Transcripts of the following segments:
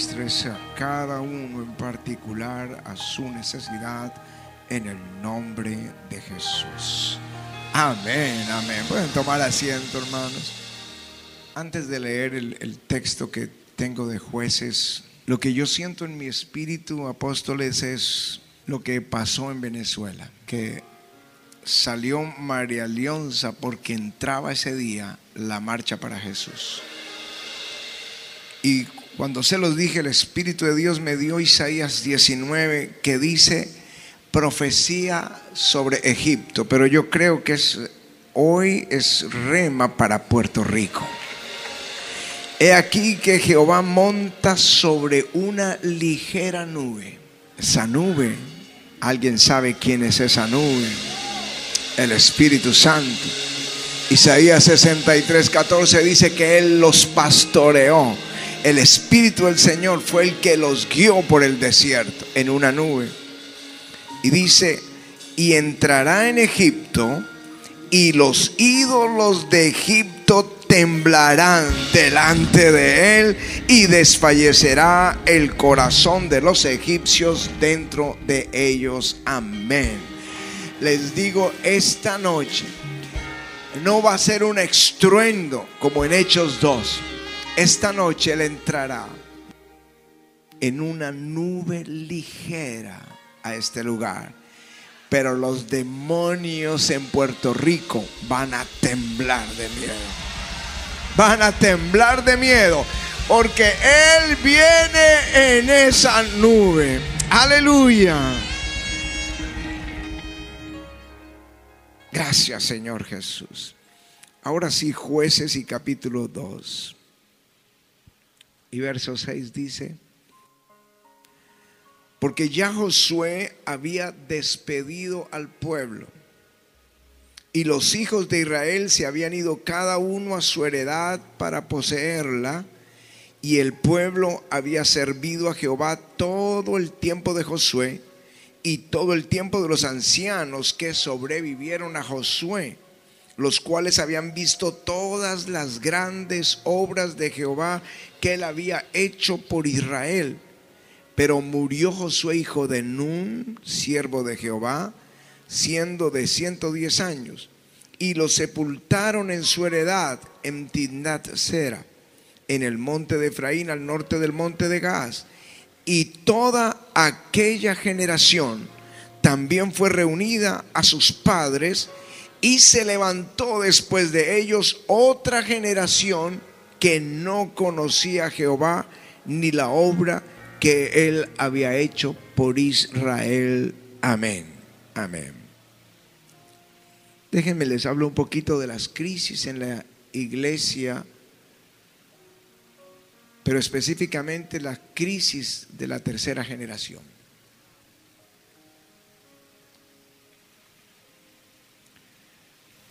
ministres a cada uno en particular a su necesidad en el nombre de Jesús. Amén, amén. Pueden tomar asiento, hermanos. Antes de leer el, texto que tengo de jueces, lo que yo siento en mi espíritu, apóstoles, es lo que pasó en Venezuela, que salió María Leonza porque entraba ese día la marcha para Jesús. Y cuando se los dije, el Espíritu de Dios me dio Isaías 19 que dice profecía sobre Egipto, pero yo creo que es hoy es rema para Puerto Rico. He aquí que Jehová monta sobre una ligera nube. Esa nube, alguien sabe quién es esa nube el Espíritu Santo. Isaías 63, 14 dice que Él los pastoreó. El Espíritu del Señor fue el que los guió por el desierto en una nube. Y dice, y entrará en Egipto y los ídolos de Egipto temblarán delante de él y desfallecerá el corazón de los egipcios dentro de ellos. Amén les digo esta noche, no va a ser un estruendo como en Hechos 2. Esta noche Él entrará en una nube ligera a este lugar. Pero los demonios en Puerto Rico van a temblar de miedo. Van a temblar de miedo. Porque Él viene en esa nube. Aleluya. Gracias Señor Jesús. Ahora sí, jueces y capítulo 2. Y verso 6 dice, porque ya Josué había despedido al pueblo y los hijos de Israel se habían ido cada uno a su heredad para poseerla y el pueblo había servido a Jehová todo el tiempo de Josué y todo el tiempo de los ancianos que sobrevivieron a Josué, los cuales habían visto todas las grandes obras de Jehová que él había hecho por Israel. Pero murió Josué, hijo de Nun, siervo de Jehová, siendo de 110 años, y lo sepultaron en su heredad en Timnat Sera, en el monte de Efraín, al norte del monte de Gaz y toda aquella generación también fue reunida a sus padres y se levantó después de ellos otra generación que no conocía a Jehová ni la obra que él había hecho por Israel. Amén. Amén. Déjenme les hablo un poquito de las crisis en la iglesia pero específicamente la crisis de la tercera generación.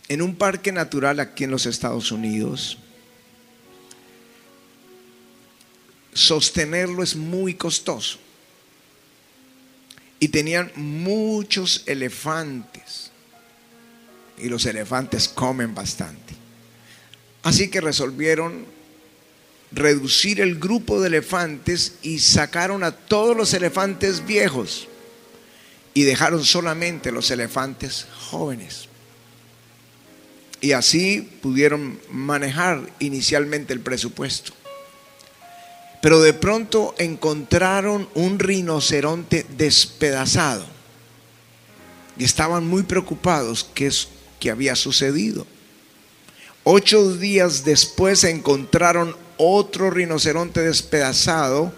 En un parque natural aquí en los Estados Unidos, sostenerlo es muy costoso. Y tenían muchos elefantes. Y los elefantes comen bastante. Así que resolvieron reducir el grupo de elefantes y sacaron a todos los elefantes viejos y dejaron solamente los elefantes jóvenes. Y así pudieron manejar inicialmente el presupuesto. Pero de pronto encontraron un rinoceronte despedazado y estaban muy preocupados qué es que había sucedido. Ocho días después encontraron otro rinoceronte despedazado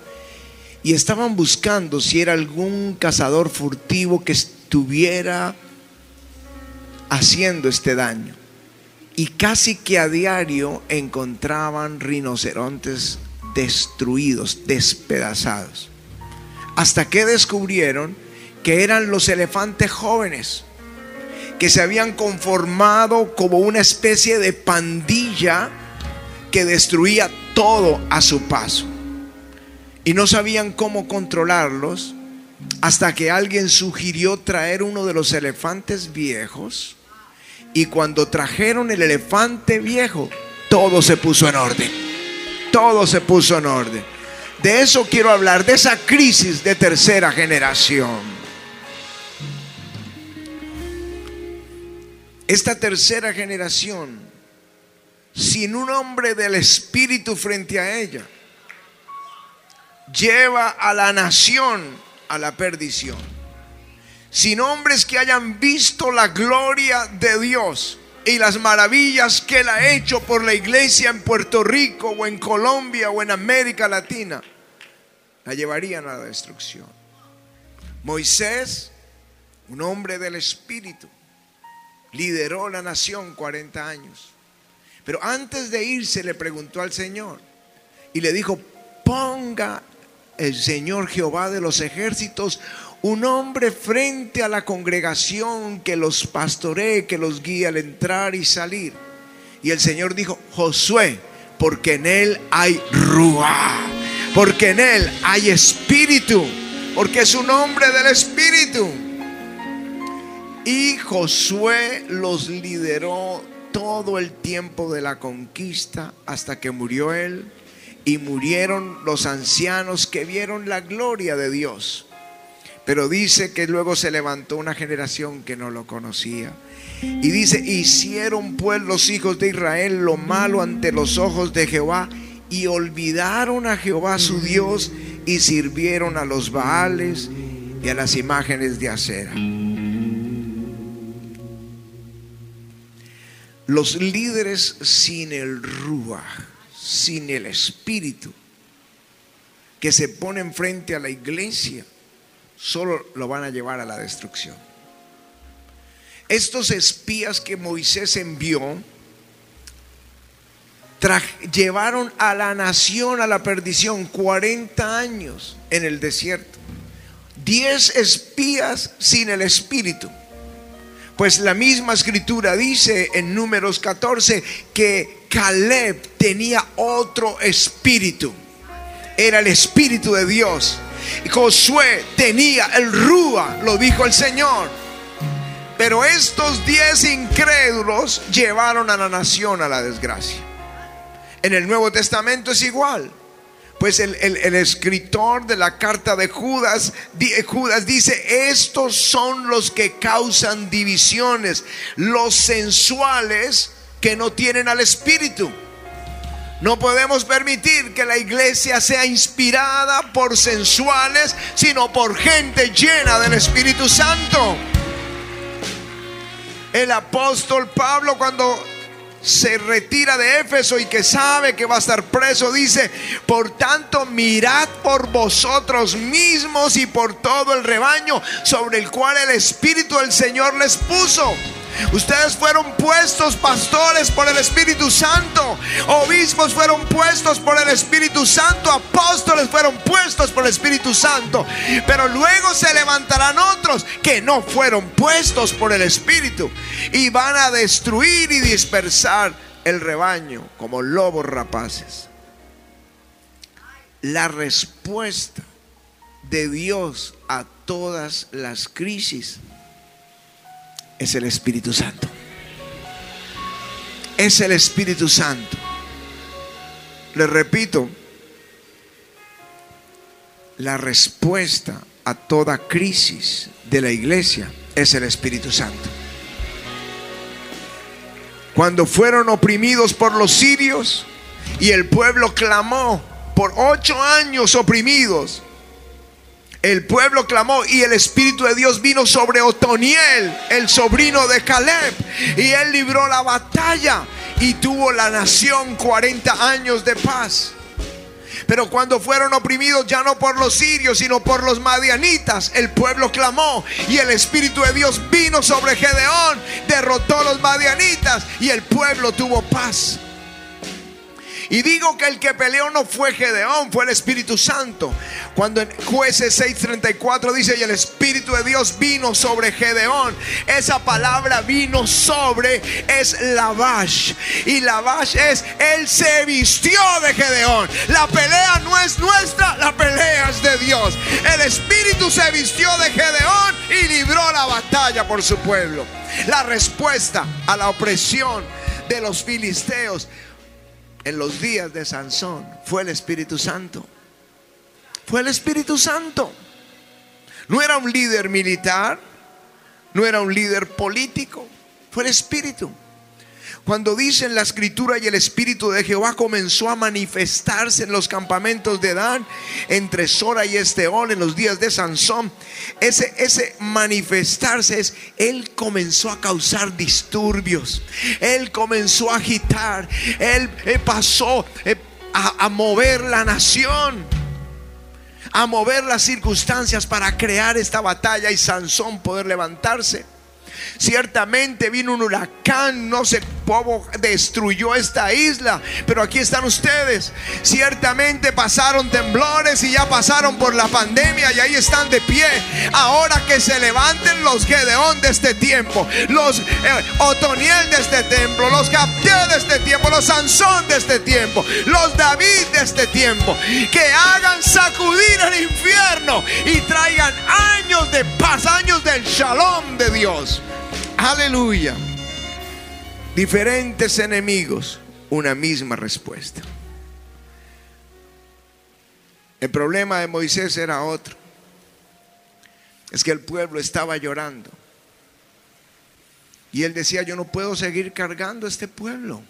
y estaban buscando si era algún cazador furtivo que estuviera haciendo este daño. Y casi que a diario encontraban rinocerontes destruidos, despedazados. Hasta que descubrieron que eran los elefantes jóvenes que se habían conformado como una especie de pandilla que destruía todo a su paso. Y no sabían cómo controlarlos hasta que alguien sugirió traer uno de los elefantes viejos. Y cuando trajeron el elefante viejo, todo se puso en orden. Todo se puso en orden. De eso quiero hablar, de esa crisis de tercera generación. Esta tercera generación, sin un hombre del Espíritu frente a ella, lleva a la nación a la perdición. Sin hombres que hayan visto la gloria de Dios y las maravillas que Él ha hecho por la iglesia en Puerto Rico o en Colombia o en América Latina, la llevarían a la destrucción. Moisés, un hombre del Espíritu, lideró la nación 40 años. Pero antes de irse le preguntó al Señor y le dijo, ponga el Señor Jehová de los ejércitos un hombre frente a la congregación que los pastoree, que los guíe al entrar y salir. Y el Señor dijo, Josué, porque en él hay ruá, porque en él hay espíritu, porque es un hombre del espíritu. Y Josué los lideró todo el tiempo de la conquista hasta que murió él y murieron los ancianos que vieron la gloria de Dios. Pero dice que luego se levantó una generación que no lo conocía. Y dice, hicieron pues los hijos de Israel lo malo ante los ojos de Jehová y olvidaron a Jehová su Dios y sirvieron a los Baales y a las imágenes de acera. Los líderes sin el Rúa, sin el Espíritu, que se ponen frente a la iglesia, solo lo van a llevar a la destrucción. Estos espías que Moisés envió, llevaron a la nación a la perdición 40 años en el desierto. 10 espías sin el Espíritu. Pues la misma escritura dice en números 14 que Caleb tenía otro espíritu. Era el espíritu de Dios. Josué tenía el Rúa, lo dijo el Señor. Pero estos diez incrédulos llevaron a la nación a la desgracia. En el Nuevo Testamento es igual. Pues el, escritor de la carta de Judas, Judas dice, estos son los que causan divisiones, los sensuales que no tienen al Espíritu. No podemos permitir que la iglesia sea inspirada por sensuales, sino por gente llena del Espíritu Santo. El apóstol Pablo cuando se retira de Éfeso y que sabe que va a estar preso, dice, por tanto mirad por vosotros mismos y por todo el rebaño sobre el cual el Espíritu del Señor les puso. Ustedes fueron puestos pastores por el Espíritu Santo. Obispos fueron puestos por el Espíritu Santo. Apóstoles fueron puestos por el Espíritu Santo. Pero luego se levantarán otros que no fueron puestos por el Espíritu. Y van a destruir y dispersar el rebaño como lobos rapaces. La respuesta de Dios a todas las crisis es el Espíritu Santo. Es el Espíritu Santo. Le repito, la respuesta a toda crisis de la iglesia es el Espíritu Santo. Cuando fueron oprimidos por los sirios y el pueblo clamó por ocho años oprimidos, el pueblo clamó y el Espíritu de Dios vino sobre Otoniel, el sobrino de Caleb, y él libró la batalla y tuvo la nación 40 años de paz. Pero cuando fueron oprimidos ya no por los sirios, sino por los madianitas, el pueblo clamó y el Espíritu de Dios vino sobre Gedeón, derrotó a los madianitas y el pueblo tuvo paz. Y digo que el que peleó no fue Gedeón, fue el Espíritu Santo. Cuando en jueces 6:34 dice, y el Espíritu de Dios vino sobre Gedeón. Esa palabra vino sobre es Lavash. Y Lavash es, él se vistió de Gedeón. La pelea no es nuestra, la pelea es de Dios. El Espíritu se vistió de Gedeón y libró la batalla por su pueblo. La respuesta a la opresión de los filisteos en los días de Sansón fue el Espíritu Santo. Fue el Espíritu Santo. No era un líder militar, no era un líder político, fue el Espíritu. Cuando dicen la escritura y el Espíritu de Jehová comenzó a manifestarse en los campamentos de Dan, entre Sora y Esteol, en los días de Sansón, ese, ese manifestarse es, él comenzó a causar disturbios, él comenzó a agitar, él, pasó eh, a, a mover la nación a mover las circunstancias para crear esta batalla y Sansón poder levantarse. Ciertamente vino un huracán, no sé cómo destruyó esta isla, pero aquí están ustedes. Ciertamente pasaron temblores y ya pasaron por la pandemia y ahí están de pie. Ahora que se levanten los Gedeón de este tiempo, los eh, Otoniel de este tiempo, los Captiel de este tiempo, los Sansón de este tiempo, los David de este tiempo, que hagan sacudir el infierno y traigan años de paz, años del shalom de Dios. Aleluya. Diferentes enemigos, una misma respuesta. El problema de Moisés era otro. Es que el pueblo estaba llorando. Y él decía, yo no puedo seguir cargando este pueblo.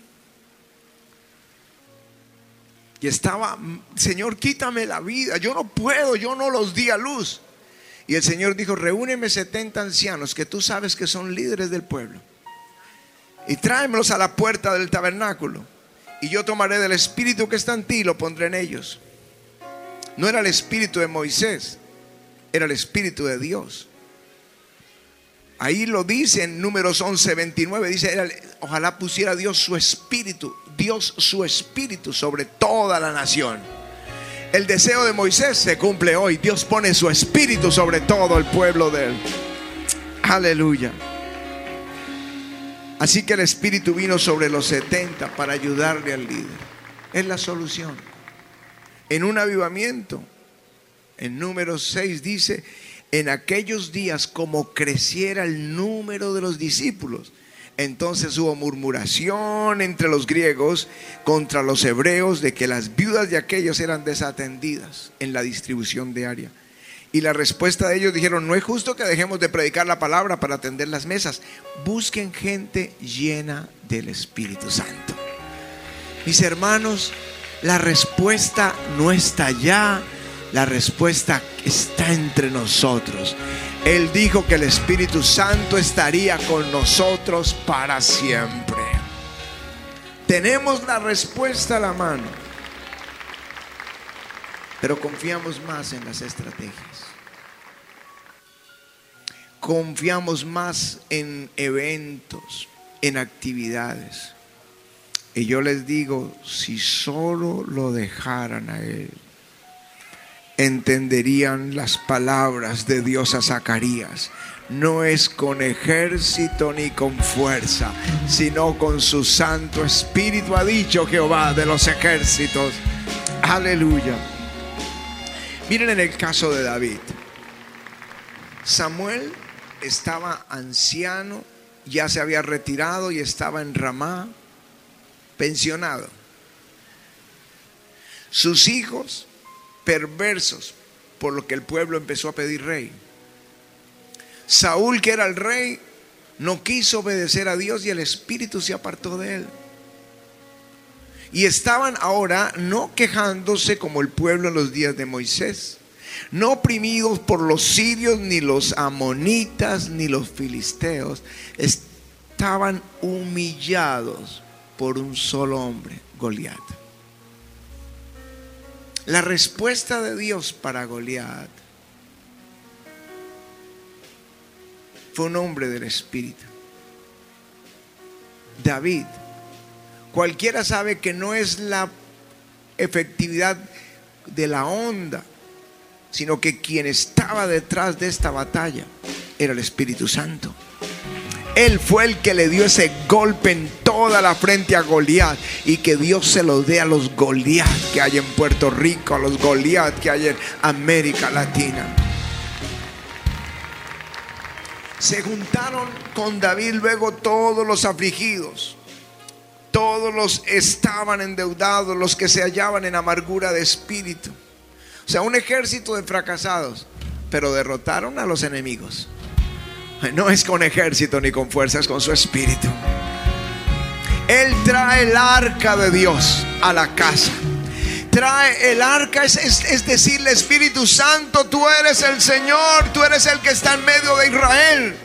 Y estaba, Señor, quítame la vida. Yo no puedo, yo no los di a luz. Y el Señor dijo, reúneme 70 ancianos que tú sabes que son líderes del pueblo. Y tráemelos a la puerta del tabernáculo. Y yo tomaré del espíritu que está en ti y lo pondré en ellos. No era el espíritu de Moisés, era el espíritu de Dios. Ahí lo dice en números 11, 29, dice, ojalá pusiera Dios su espíritu, Dios su espíritu sobre toda la nación. El deseo de Moisés se cumple hoy. Dios pone su espíritu sobre todo el pueblo de él. Aleluya. Así que el espíritu vino sobre los 70 para ayudarle al líder. Es la solución. En un avivamiento, en número 6 dice, en aquellos días como creciera el número de los discípulos, entonces hubo murmuración entre los griegos contra los hebreos de que las viudas de aquellos eran desatendidas en la distribución diaria. Y la respuesta de ellos dijeron, no es justo que dejemos de predicar la palabra para atender las mesas. Busquen gente llena del Espíritu Santo. Mis hermanos, la respuesta no está allá, la respuesta está entre nosotros. Él dijo que el Espíritu Santo estaría con nosotros para siempre. Tenemos la respuesta a la mano, pero confiamos más en las estrategias. Confiamos más en eventos, en actividades. Y yo les digo, si solo lo dejaran a Él, entenderían las palabras de Dios a Zacarías. No es con ejército ni con fuerza, sino con su Santo Espíritu, ha dicho Jehová de los ejércitos. Aleluya. Miren en el caso de David. Samuel estaba anciano, ya se había retirado y estaba en Ramá, pensionado. Sus hijos perversos, por lo que el pueblo empezó a pedir rey. Saúl, que era el rey, no quiso obedecer a Dios y el espíritu se apartó de él. Y estaban ahora no quejándose como el pueblo en los días de Moisés, no oprimidos por los sirios, ni los amonitas, ni los filisteos, estaban humillados por un solo hombre, Goliat. La respuesta de Dios para Goliat fue un hombre del Espíritu. David. Cualquiera sabe que no es la efectividad de la onda, sino que quien estaba detrás de esta batalla era el Espíritu Santo. Él fue el que le dio ese golpe en toda la frente a Goliat y que Dios se lo dé a los Goliat que hay en Puerto Rico, a los Goliat que hay en América Latina. Se juntaron con David luego todos los afligidos. Todos los estaban endeudados, los que se hallaban en amargura de espíritu. O sea, un ejército de fracasados, pero derrotaron a los enemigos. No es con ejército ni con fuerzas, con su espíritu. Él trae el arca de Dios a la casa. Trae el arca, es, es, decir, el Espíritu Santo, tú eres el Señor, tú eres el que está en medio de Israel.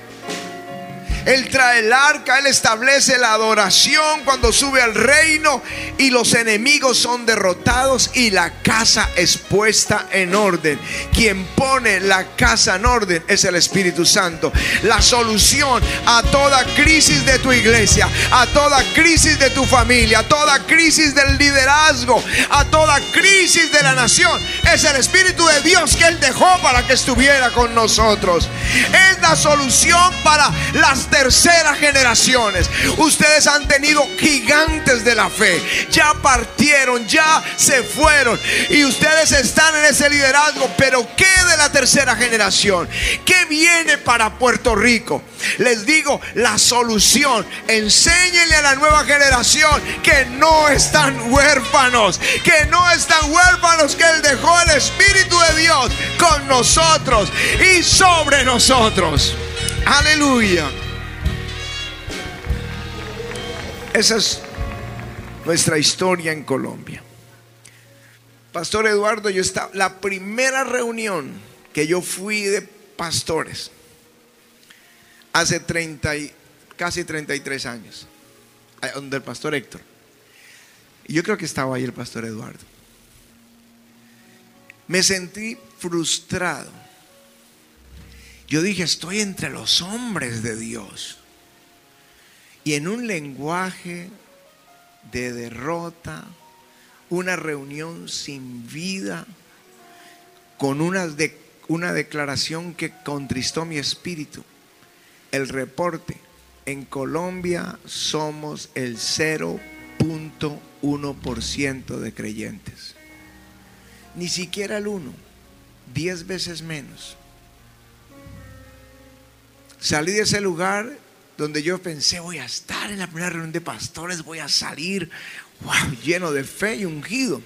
Él trae el arca, Él establece la adoración cuando sube al reino y los enemigos son derrotados y la casa es puesta en orden. Quien pone la casa en orden es el Espíritu Santo. La solución a toda crisis de tu iglesia, a toda crisis de tu familia, a toda crisis del liderazgo, a toda crisis de la nación, es el Espíritu de Dios que Él dejó para que estuviera con nosotros. Es la solución para las terceras generaciones. Ustedes han tenido gigantes de la fe. Ya partieron, ya se fueron. Y ustedes están en ese liderazgo. Pero ¿qué de la tercera generación? ¿Qué viene para Puerto Rico? Les digo, la solución. Enséñenle a la nueva generación que no están huérfanos. Que no están huérfanos. Que Él dejó el Espíritu de Dios con nosotros y sobre nosotros. Aleluya. Esa es nuestra historia en Colombia. Pastor Eduardo, yo estaba, la primera reunión que yo fui de pastores, hace 30 y, casi 33 años, eh, donde el pastor Héctor. Yo creo que estaba ahí el pastor Eduardo. Me sentí frustrado. Yo dije, estoy entre los hombres de Dios y en un lenguaje de derrota, una reunión sin vida, con una, de, una declaración que contristó mi espíritu. El reporte, en Colombia somos el 0.1% de creyentes. Ni siquiera el 1, 10 veces menos. Salí de ese lugar donde yo pensé, voy a estar en la primera reunión de pastores, voy a salir lleno de fe y ungido.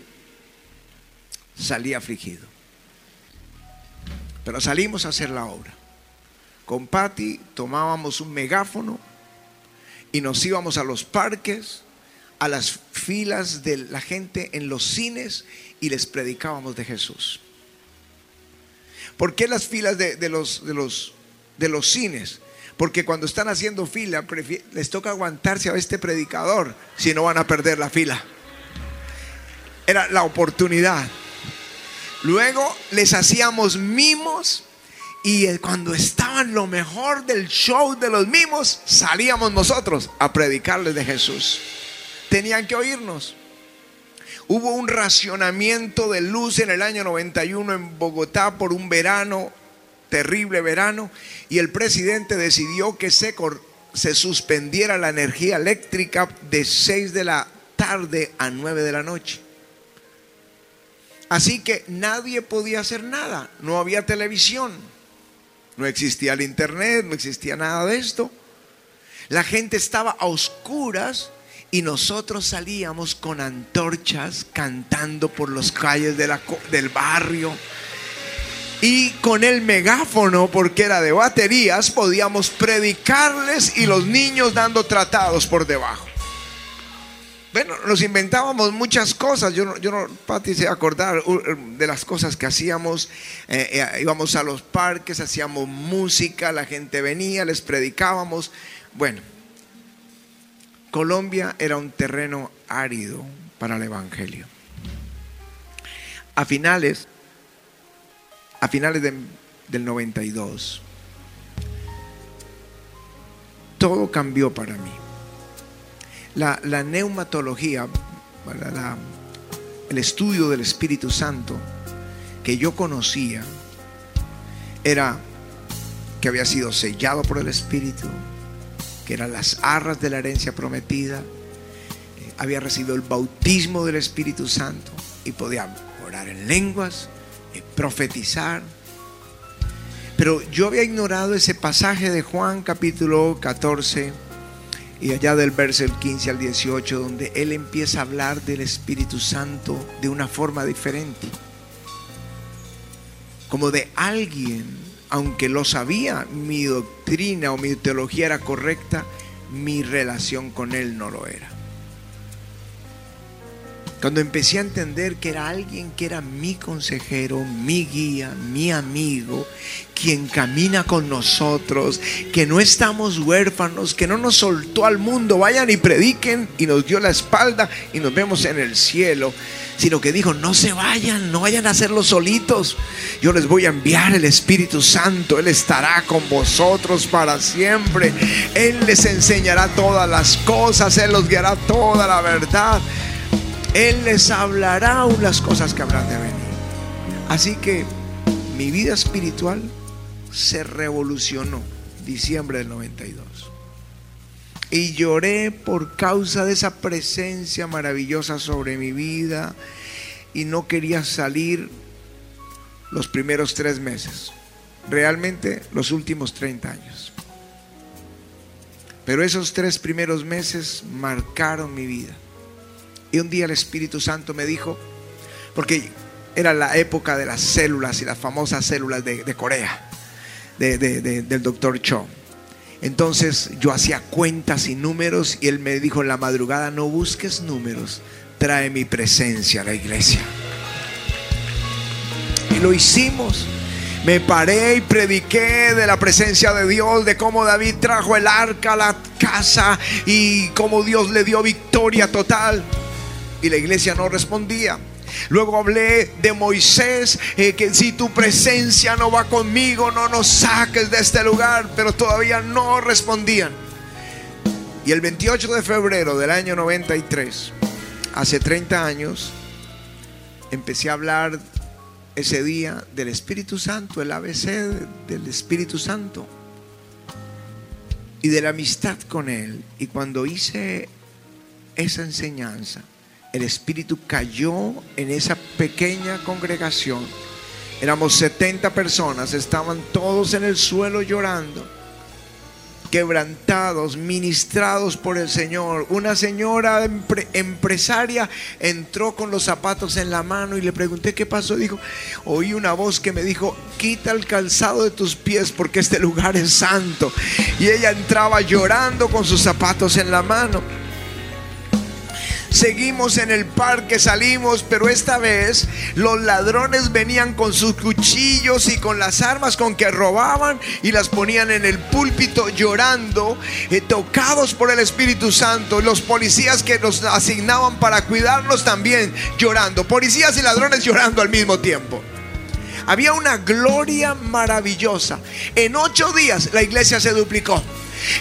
Salí afligido. Pero salimos a hacer la obra. Con Patty tomábamos un megáfono y nos íbamos a los parques, a las filas de la gente en los cines y les predicábamos de Jesús. ¿Por qué las filas de, los, de, los, de los cines? Porque cuando están haciendo fila, les toca aguantarse a este predicador, si no van a perder la fila. Era la oportunidad. Luego les hacíamos mimos y cuando estaban lo mejor del show de los mimos, salíamos nosotros a predicarles de Jesús. Tenían que oírnos. Hubo un racionamiento de luz en el año 91 en Bogotá por un verano terrible verano y el presidente decidió que se, se suspendiera la energía eléctrica de 6 de la tarde a 9 de la noche. Así que nadie podía hacer nada, no había televisión, no existía el internet, no existía nada de esto. La gente estaba a oscuras y nosotros salíamos con antorchas cantando por las calles del barrio y con el megáfono, porque era de baterías, podíamos predicarles y los niños dando tratados por debajo. Bueno, nos inventábamos muchas cosas. Yo yo no Pati se acordar de las cosas que hacíamos. Eh, eh, íbamos a los parques, hacíamos música, la gente venía, les predicábamos. Bueno, Colombia era un terreno árido para el Evangelio. A finales a finales del 92. Todo cambió para mí. La, neumatología, el estudio del Espíritu Santo que yo conocía era que había sido sellado por el Espíritu, que eran las arras de la herencia prometida, eh, había recibido el bautismo del Espíritu Santo y podía orar en lenguas, profetizar. Pero yo había ignorado ese pasaje de Juan capítulo 14 y allá del verso 15 al 18 donde él empieza a hablar del Espíritu Santo de una forma diferente. como de alguien, aunque lo sabía, mi doctrina o mi teología era correcta, mi relación con él no lo era. Cuando empecé a entender que era alguien que era mi consejero, mi guía, mi amigo, quien camina con nosotros, que no estamos huérfanos, que no nos soltó al mundo, vayan y prediquen y nos dio la espalda y nos vemos en el cielo, sino que dijo, no se vayan, no vayan a hacerlo solitos, yo les voy a enviar el Espíritu Santo, Él estará con vosotros para siempre, Él les enseñará todas las cosas, Él los guiará toda la verdad. Él les hablará unas cosas que habrán de venir. Así que mi vida espiritual se revolucionó diciembre del 92. Y lloré por causa de esa presencia maravillosa sobre mi vida y no quería salir los primeros tres meses, realmente los últimos 30 años. Pero esos tres primeros meses marcaron mi vida. Y un día el Espíritu Santo me dijo, porque era la época de las células y las famosas células de, Corea, del doctor Cho. Entonces yo hacía cuentas y números y él me dijo en la madrugada, no busques números, trae mi presencia a la iglesia. Y lo hicimos. Me paré y prediqué de la presencia de Dios, de cómo David trajo el arca a la casa y cómo Dios le dio victoria total y la iglesia no respondía. Luego hablé de Moisés, eh, que si tu presencia no va conmigo, no nos saques de este lugar, pero todavía no respondían. Y el 28 de febrero del año 93, hace 30 años, empecé a hablar ese día del Espíritu Santo, el ABC del Espíritu Santo y de la amistad con Él. Y cuando hice esa enseñanza, el Espíritu cayó en esa pequeña congregación. Éramos 70 personas, estaban todos en el suelo llorando, quebrantados, ministrados por el Señor. Una señora empresaria entró con los zapatos en la mano y le pregunté qué pasó. Dijo, oí una voz que me dijo, quita el calzado de tus pies porque este lugar es santo. Y ella entraba llorando con sus zapatos en la mano. Seguimos en el parque, salimos, pero esta vez los ladrones venían con sus cuchillos y con las armas con que robaban y las ponían en el púlpito llorando, eh, tocados por el Espíritu Santo. Los policías que nos asignaban para cuidarnos también llorando. Policías y ladrones llorando al mismo tiempo. Había una gloria maravillosa. En ocho días la iglesia se duplicó.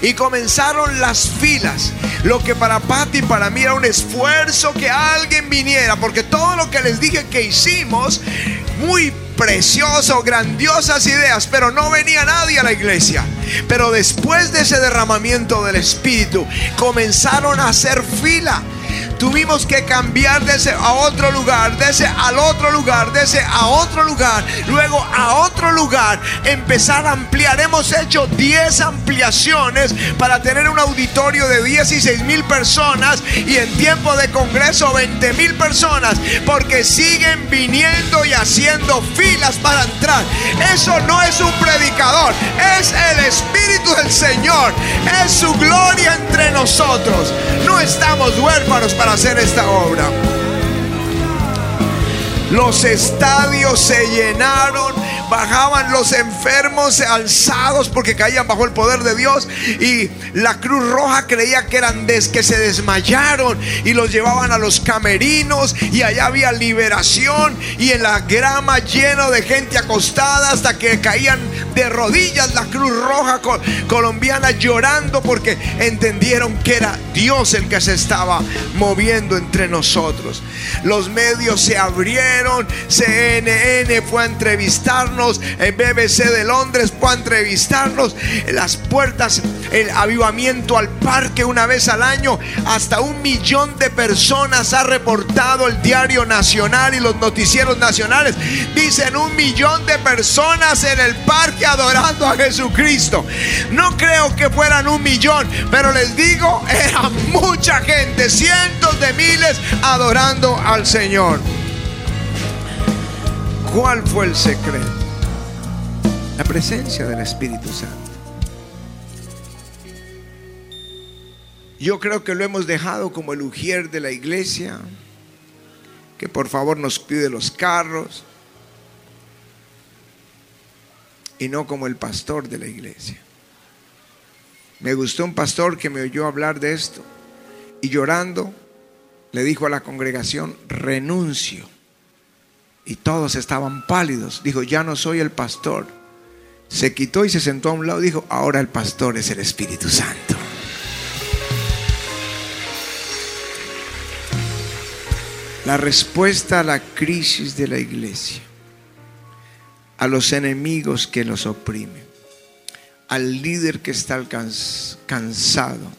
Y comenzaron las filas. Lo que para Patti y para mí era un esfuerzo que alguien viniera. Porque todo lo que les dije que hicimos, muy precioso, grandiosas ideas, pero no venía nadie a la iglesia. Pero después de ese derramamiento del Espíritu, comenzaron a hacer fila Tuvimos que cambiar de ese a otro lugar, de ese al otro lugar, de ese a otro lugar, luego a otro lugar, empezar a ampliar. Hemos hecho 10 ampliaciones para tener un auditorio de 16 mil personas y en tiempo de congreso 20 mil personas, porque siguen viniendo y haciendo filas para entrar. Eso no es un predicador, es el Espíritu del Señor, es su gloria entre nosotros. No estamos huérfanos para hacer esta obra. Los estadios se llenaron bajaban los enfermos alzados porque caían bajo el poder de Dios. Y la Cruz Roja creía que eran des que se desmayaron y los llevaban a los camerinos. Y allá había liberación y en la grama lleno de gente acostada hasta que caían de rodillas la Cruz Roja colombiana llorando porque entendieron que era Dios el que se estaba moviendo entre nosotros. Los medios se abrieron, CNN fue a entrevistarnos en BBC de Londres para entrevistarnos, en las puertas, el avivamiento al parque una vez al año, hasta un millón de personas ha reportado el diario nacional y los noticieros nacionales. Dicen un millón de personas en el parque adorando a Jesucristo. No creo que fueran un millón, pero les digo, era mucha gente, cientos de miles adorando al Señor. ¿Cuál fue el secreto? La presencia del Espíritu Santo. Yo creo que lo hemos dejado como el ujier de la iglesia, que por favor nos pide los carros, y no como el pastor de la iglesia. Me gustó un pastor que me oyó hablar de esto y llorando le dijo a la congregación, renuncio. Y todos estaban pálidos. Dijo, ya no soy el pastor. Se quitó y se sentó a un lado. Dijo, ahora el pastor es el Espíritu Santo. La respuesta a la crisis de la iglesia, a los enemigos que los oprimen, al líder que está cansado,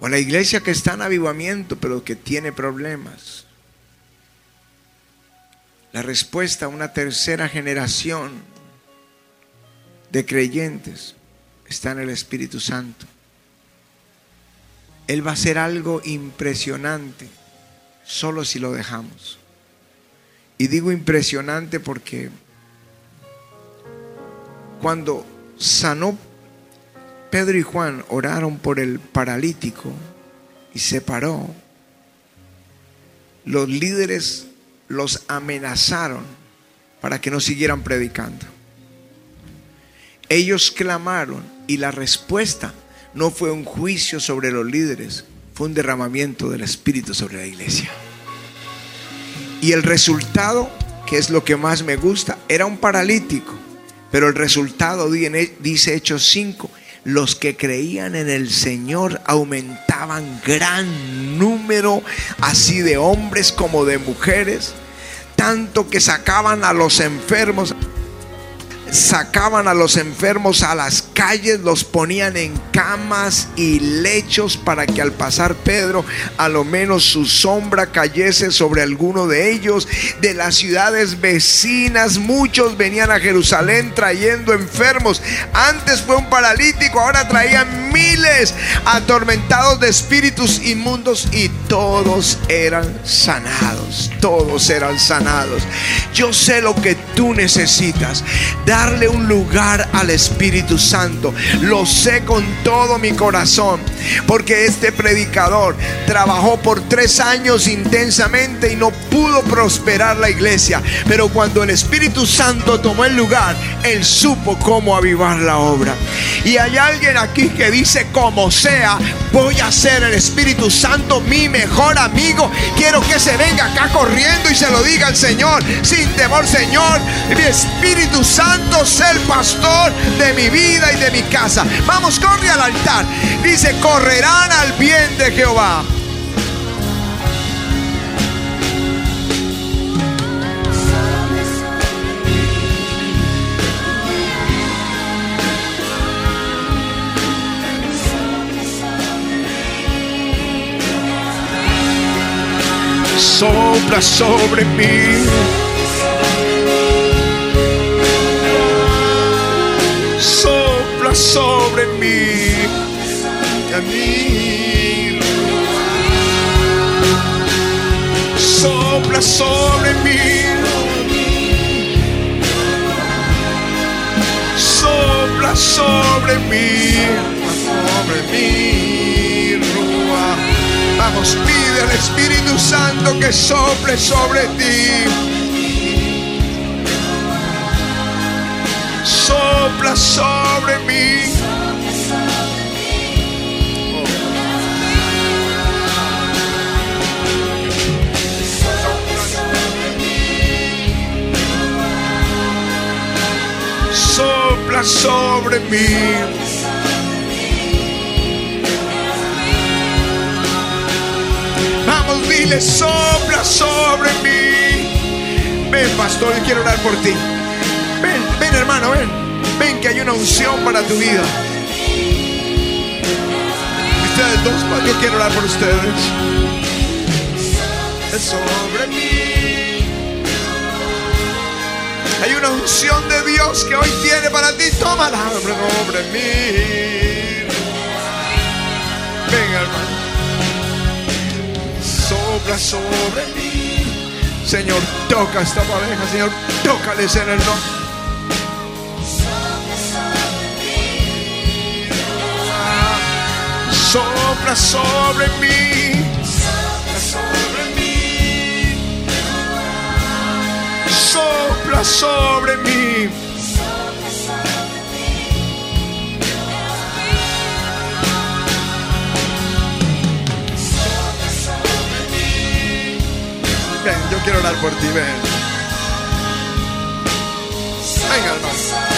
o a la iglesia que está en avivamiento pero que tiene problemas. La respuesta a una tercera generación de creyentes está en el Espíritu Santo. Él va a hacer algo impresionante solo si lo dejamos. Y digo impresionante porque cuando sanó Pedro y Juan, oraron por el paralítico y se paró, los líderes los amenazaron para que no siguieran predicando. Ellos clamaron y la respuesta no fue un juicio sobre los líderes, fue un derramamiento del Espíritu sobre la iglesia. Y el resultado, que es lo que más me gusta, era un paralítico. Pero el resultado dice Hechos 5, los que creían en el Señor aumentaban gran número, así de hombres como de mujeres, tanto que sacaban a los enfermos sacaban a los enfermos a las calles, los ponían en camas y lechos para que al pasar Pedro a lo menos su sombra cayese sobre alguno de ellos. De las ciudades vecinas muchos venían a Jerusalén trayendo enfermos. Antes fue un paralítico, ahora traían miles atormentados de espíritus inmundos y todos eran sanados. Todos eran sanados. Yo sé lo que tú necesitas. Dar darle un lugar al Espíritu Santo. Lo sé con todo mi corazón, porque este predicador trabajó por tres años intensamente y no pudo prosperar la iglesia. Pero cuando el Espíritu Santo tomó el lugar, él supo cómo avivar la obra. Y hay alguien aquí que dice, como sea, voy a ser el Espíritu Santo mi mejor amigo. Quiero que se venga acá corriendo y se lo diga al Señor, sin temor, Señor, mi Espíritu Santo el pastor de mi vida de mi casa. Vamos, corre al altar. Dice, correrán al bien de Jehová. Sopla sobre mí. Sobre mí, mí. Sopla sobre mí. Sopla sobre mí, sobre mí, Vamos, pide al Espíritu Santo que sople sobre ti. Sopla sobre mí. Sopla sobre mí. Vamos, dile, sopla sobre mí. Ven, pastor, quiero orar por ti. Ven, ven, hermano, ven. Ven que hay una unción para tu vida. Ustedes dos, yo quiero orar por ustedes. Es sobre mí. Hay una unción de Dios que hoy tiene para ti. Tómala sobre mí. Venga, hermano. Sopla sobre mí. Señor, toca esta pareja. Señor, tócales en el nombre. Sopla sobre mí. Sopla sobre mí. Sopla sobre mí. Ven, yo quiero orar por ti, ven. Venga, hermano.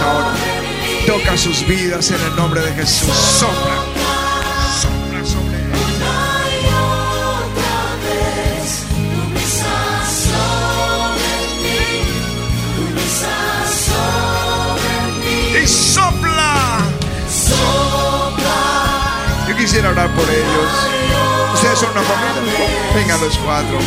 Ahora. Toca sus vidas en el nombre de Jesús. Sopla. Sopla sobre ellos. Y sopla. Yo quisiera orar por ellos. Ustedes son una familia. Vengan los cuatro.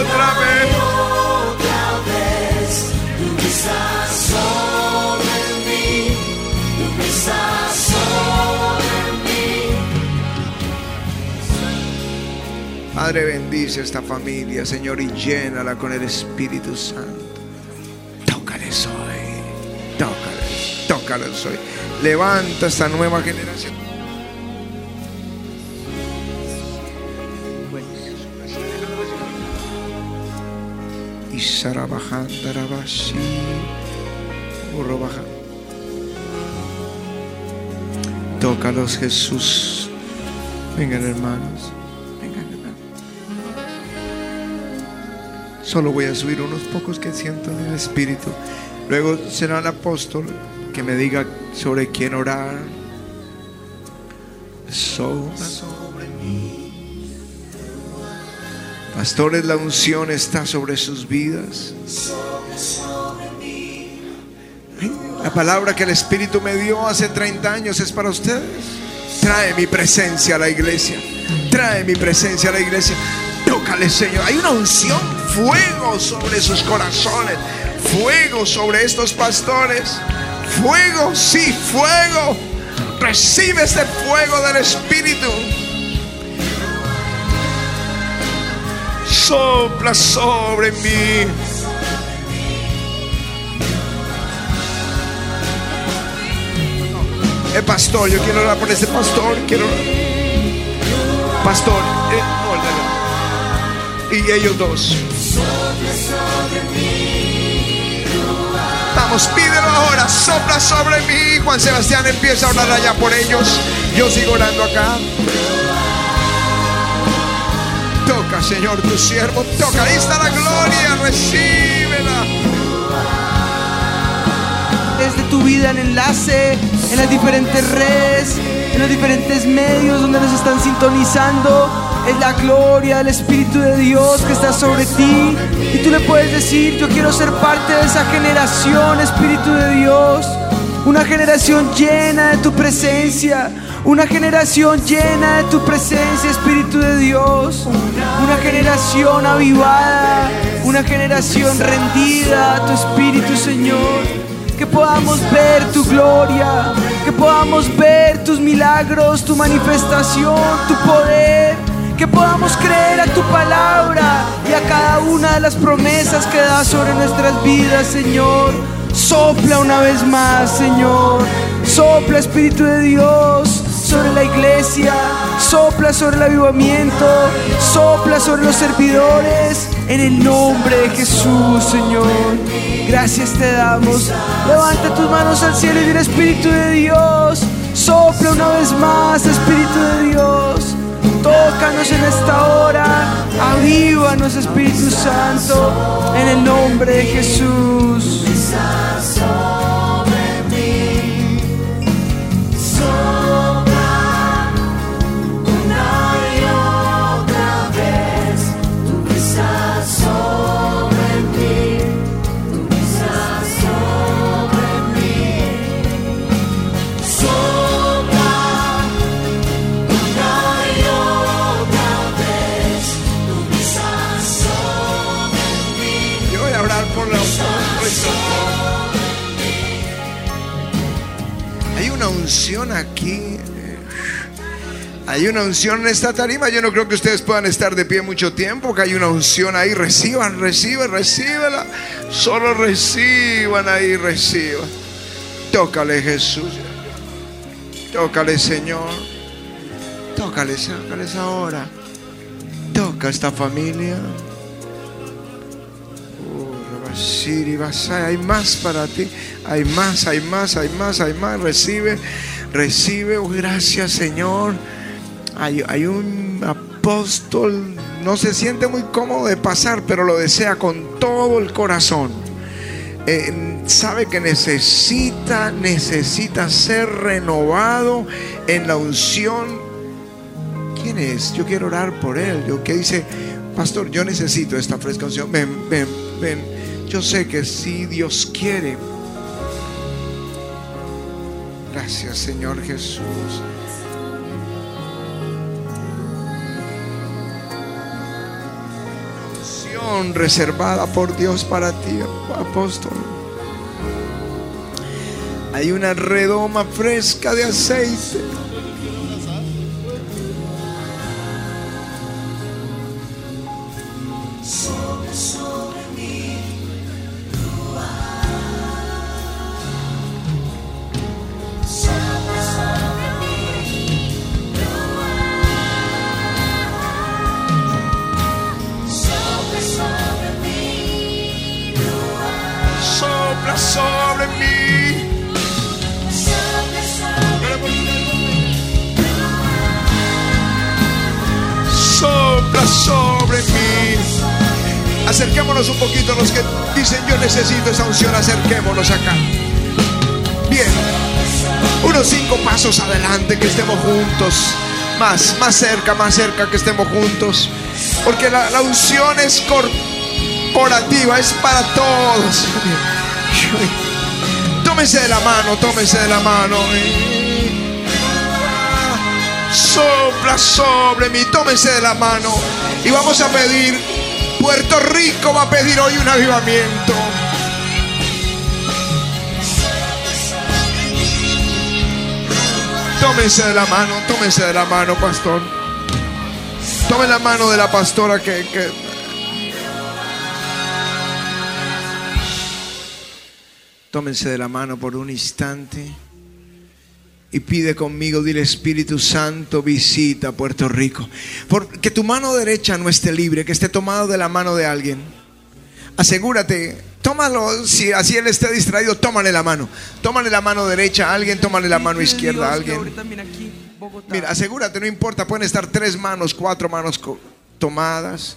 Y otra vez. Padre, bendice esta familia, Señor, y llénala con el Espíritu Santo. Tócales hoy. Tócales. Tócales hoy. Levanta esta nueva generación. Tócalos, Jesús. Vengan, hermanos. Vengan, hermanos. Solo voy a subir unos pocos que siento en el Espíritu. Luego será el apóstol que me diga sobre quién orar. Sobra Pastores, la unción está sobre sus vidas. La palabra que el Espíritu me dio hace 30 años es para ustedes. Trae mi presencia a la iglesia. Trae mi presencia a la iglesia. Tócale, Señor. Hay una unción, fuego sobre sus corazones. Fuego sobre estos pastores. Fuego, sí, fuego. Recibe este fuego del Espíritu. Sopla sobre mí. El pastor, yo quiero orar por este pastor. Quiero Pastor, eh, y ellos dos. Vamos, pídelo ahora, sopla sobre mí. Juan Sebastián empieza a orar allá por ellos. Yo sigo orando acá. Toca, Señor, tu siervo. Toca, ahí está la gloria. Recíbela. desde tu vida en enlace, en las diferentes redes, en los diferentes medios donde nos están sintonizando. Es la gloria del Espíritu de Dios que está sobre ti. Y tú le puedes decir, yo quiero ser parte de esa generación, Espíritu de Dios. Una generación llena de tu presencia. Una generación llena de tu presencia, Espíritu de Dios. Una generación avivada. Una generación rendida a tu Espíritu, Señor que podamos ver tu gloria, que podamos ver tus milagros, tu manifestación, tu poder, que podamos creer a tu palabra y a cada una de las promesas que das sobre nuestras vidas, Señor. Sopla una vez más, Señor. Sopla, Espíritu de Dios, sobre la iglesia. Sopla sobre el avivamiento. Sopla sobre los servidores. En el nombre de Jesús, Señor. Gracias te damos. Levanta tus manos al cielo y dile Espíritu de Dios. Sopla una vez más, Espíritu de Dios. Tócanos en esta hora. Avívanos, Espíritu Santo. En el nombre de Jesús. Hay una unción en esta tarima. Yo no creo que ustedes puedan estar de pie mucho tiempo. Que hay una unción ahí. Reciban, reciban, recíbela. Solo reciban ahí, reciban. Tócale, Jesús. Tócale, Señor. Tócale, tócales ahora. Toca esta familia. Hay más para ti. Hay más, hay más, hay más, hay más. Recibe, recibe. Gracias, Señor. Hay, un apóstol, no se siente muy cómodo de pasar, pero lo desea con todo el corazón. Eh, sabe que necesita, necesita ser renovado en la unción. ¿Quién es? Yo quiero orar por él. Yo que dice, pastor, yo necesito esta fresca unción. Ven, ven, ven. Yo sé que si Dios quiere. Gracias Señor Jesús. Reservada por Dios para ti, apóstol. Hay una redoma fresca de aceite. Un poquito los que dicen yo necesito esa unción, acerquémonos acá. Bien, unos cinco pasos adelante, que estemos juntos. Más, más cerca, más cerca, que estemos juntos. Porque la, la unción es corporativa, es para todos. Tómese de la mano, tómese de la mano. Sopla sobre mí, tómese de la mano. Y vamos a pedir Puerto Rico va a pedir hoy un avivamiento. Tómense de la mano, tómense de la mano, pastor. Tome la mano de la pastora que, que... Tómense de la mano por un instante y pide conmigo, dile Espíritu Santo, visita Puerto Rico. Porque tu mano derecha no esté libre, que esté tomado de la mano de alguien. Asegúrate, tómalo, si así él esté distraído, tómale la mano. Tómale la mano derecha a alguien, tómale la mano izquierda a alguien. Mira, asegúrate, no importa, pueden estar tres manos, cuatro manos tomadas.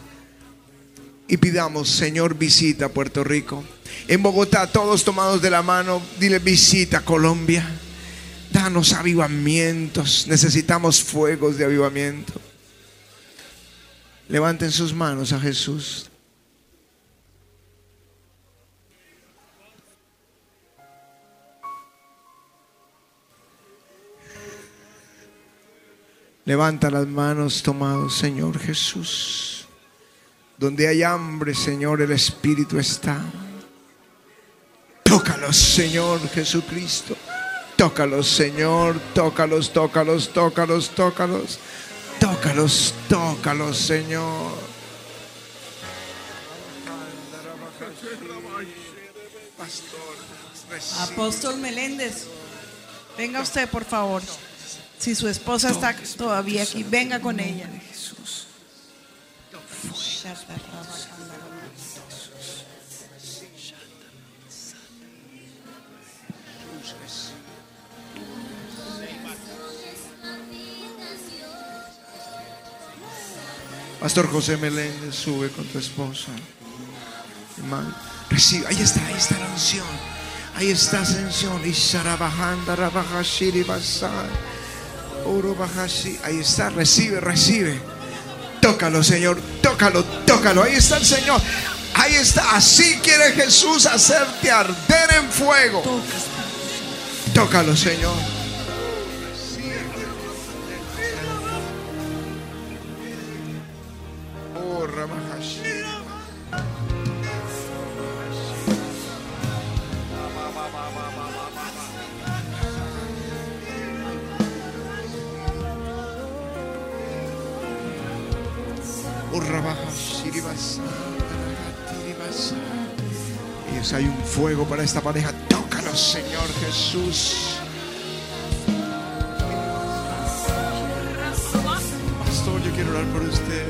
Y pidamos, Señor, visita Puerto Rico. En Bogotá, todos tomados de la mano, dile visita Colombia. Danos avivamientos. Necesitamos fuegos de avivamiento. Levanten sus manos a Jesús. Levanta las manos tomados, Señor Jesús. Donde hay hambre, Señor, el Espíritu está. Tócalos, Señor Jesucristo. Tócalos, Señor, tócalos, tócalos, tócalos, tócalos. Tócalos, tócalos, Señor. Apóstol Meléndez, venga usted, por favor. Si su esposa está todavía aquí, venga con ella. Jesús. Pastor José Meléndez, sube con tu esposa. recibe, ahí está, ahí está la unción. Ahí está la unción. Ahí está, recibe, recibe. Tócalo, Señor. Tócalo, tócalo. Ahí está el Señor. Ahí está. Así quiere Jesús hacerte arder en fuego. Tócalo, Señor. Fuego para esta pareja. Tócalo, Señor Jesús. Pastor, yo quiero orar por usted.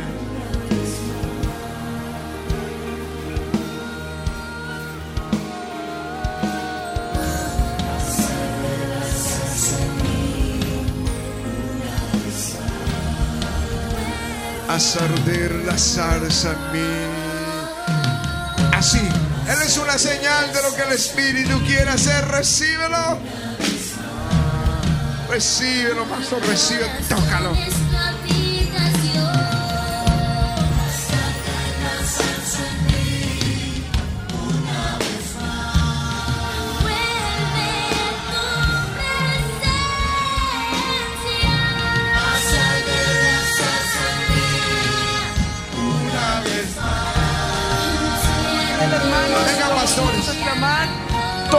Haz arder la zarza en mí. Así, es una señal de lo que el Espíritu quiere hacer. Recíbelo. Recíbelo, pastor, recibe, tócalo.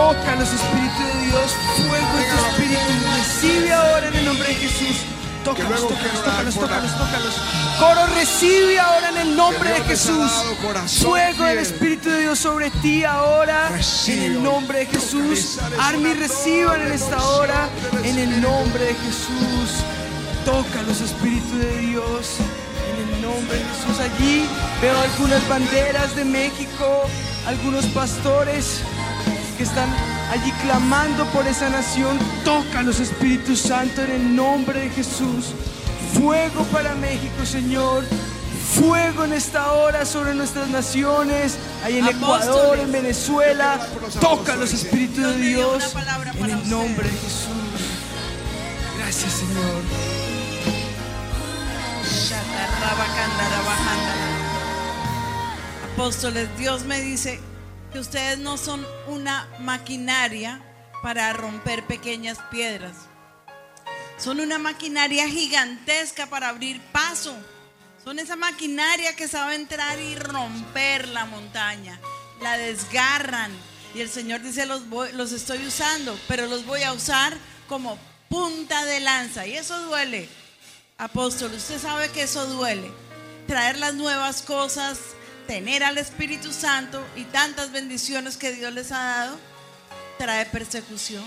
Tócalos, Espíritu de Dios. Fuego en tu espíritu. Recibe ahora en el nombre de Jesús. Tócalos, por la- tócalos, tócalos. Coro, recibe ahora en el nombre de Jesús. Fuego del. Espíritu de Dios sobre ti ahora. En el nombre de Jesús. Una reciban en esta hora. En el nombre de Jesús. Tócalos, Espíritu de Dios. En el nombre de Jesús. Allí veo algunas banderas de México. Algunos pastores que están allí clamando por esa nación. Tócalos, Espíritu Santo, en el nombre de Jesús. Fuego para México, Señor. Fuego en esta hora sobre nuestras naciones, ahí en Apóstoles. Ecuador, en Venezuela. Por los Espíritu de Dios en el nombre de Jesús. Gracias, Señor. Apóstoles, Dios me dice que ustedes no son una maquinaria para romper pequeñas piedras. Son una maquinaria gigantesca para abrir paso. Son esa maquinaria que sabe entrar y romper la montaña. La desgarran. Y el Señor dice, los, los estoy usando, pero los voy a usar como punta de lanza. Y eso duele. Apóstol, usted sabe que eso duele. Traer las nuevas cosas, tener al Espíritu Santo y tantas bendiciones que Dios les ha dado, trae persecución,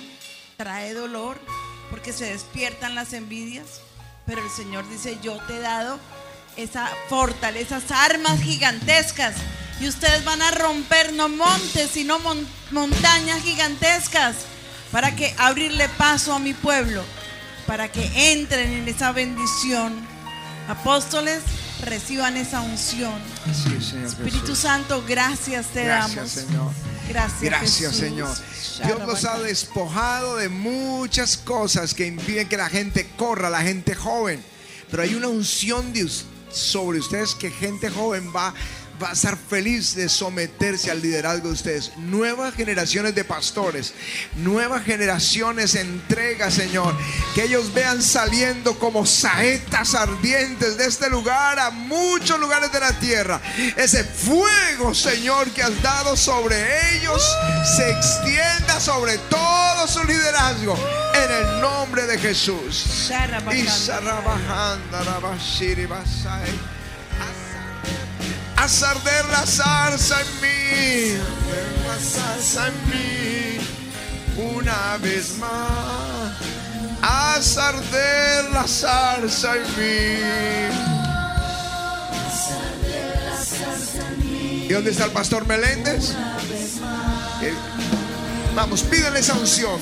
trae dolor, porque se despiertan las envidias. Pero el Señor dice, yo te he dado esa fortaleza, esas armas gigantescas. Y ustedes van a romper no montes, sino mon- montañas gigantescas para que abrirle paso a mi pueblo, para que entren en esa bendición. Apóstoles, reciban esa unción. Señor Espíritu Jesús. Santo, gracias te Gracias, damos. Señor. Gracias, Gracias, Jesús. Señor. Dios nos ha despojado de muchas cosas que impiden que la gente corra, la gente joven. Pero hay una unción de sobre ustedes que gente joven va, va a estar feliz de someterse al liderazgo de ustedes. Nuevas generaciones de pastores, nuevas generaciones entrega, Señor. Que ellos vean saliendo como saetas ardientes de este lugar a muchos lugares de la tierra. Ese fuego, Señor, que has dado sobre ellos se extienda sobre todo su liderazgo en el nombre de Jesús. Y. Haz arder la zarza en mí, la zarza en mí, una vez más. Haz arder la zarza en mí. ¿Y dónde está el pastor Meléndez? Vamos, pídele esa unción.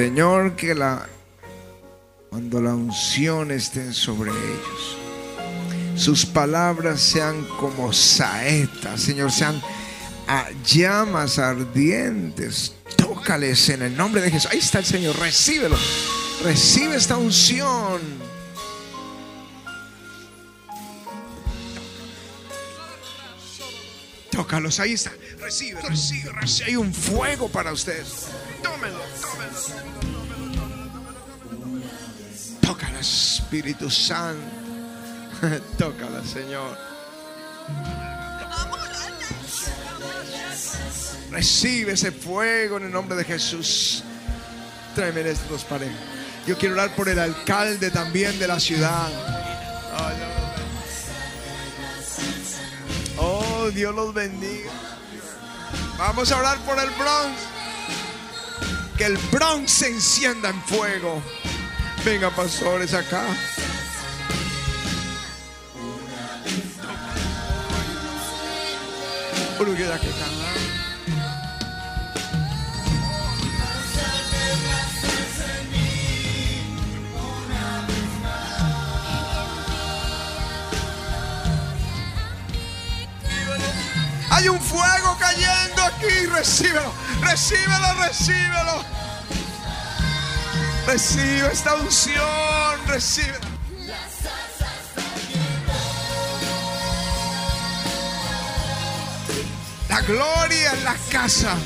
Señor, que la cuando la unción esté sobre ellos, sus palabras sean como saetas, Señor, sean llamas ardientes. Tócales en el nombre de Jesús. Ahí está el Señor, recíbelo. Recibe esta unción. Tócalos, ahí está. Recibe, recibe, recibe. Hay un fuego para ustedes. Tócala, Espíritu Santo. Tócala, Señor. Recibe ese fuego en el nombre de Jesús. Tráeme estos parejas. Yo quiero orar por el alcalde también de la ciudad. Oh, Dios los bendiga. Vamos a orar por el Bronx. Que el Bronx se encienda en fuego. Venga, pastores, acá. Hay un fuego aquí. Recíbelo, recíbelo, recíbelo. Recibe esta unción, recibe. La gloria en la casa.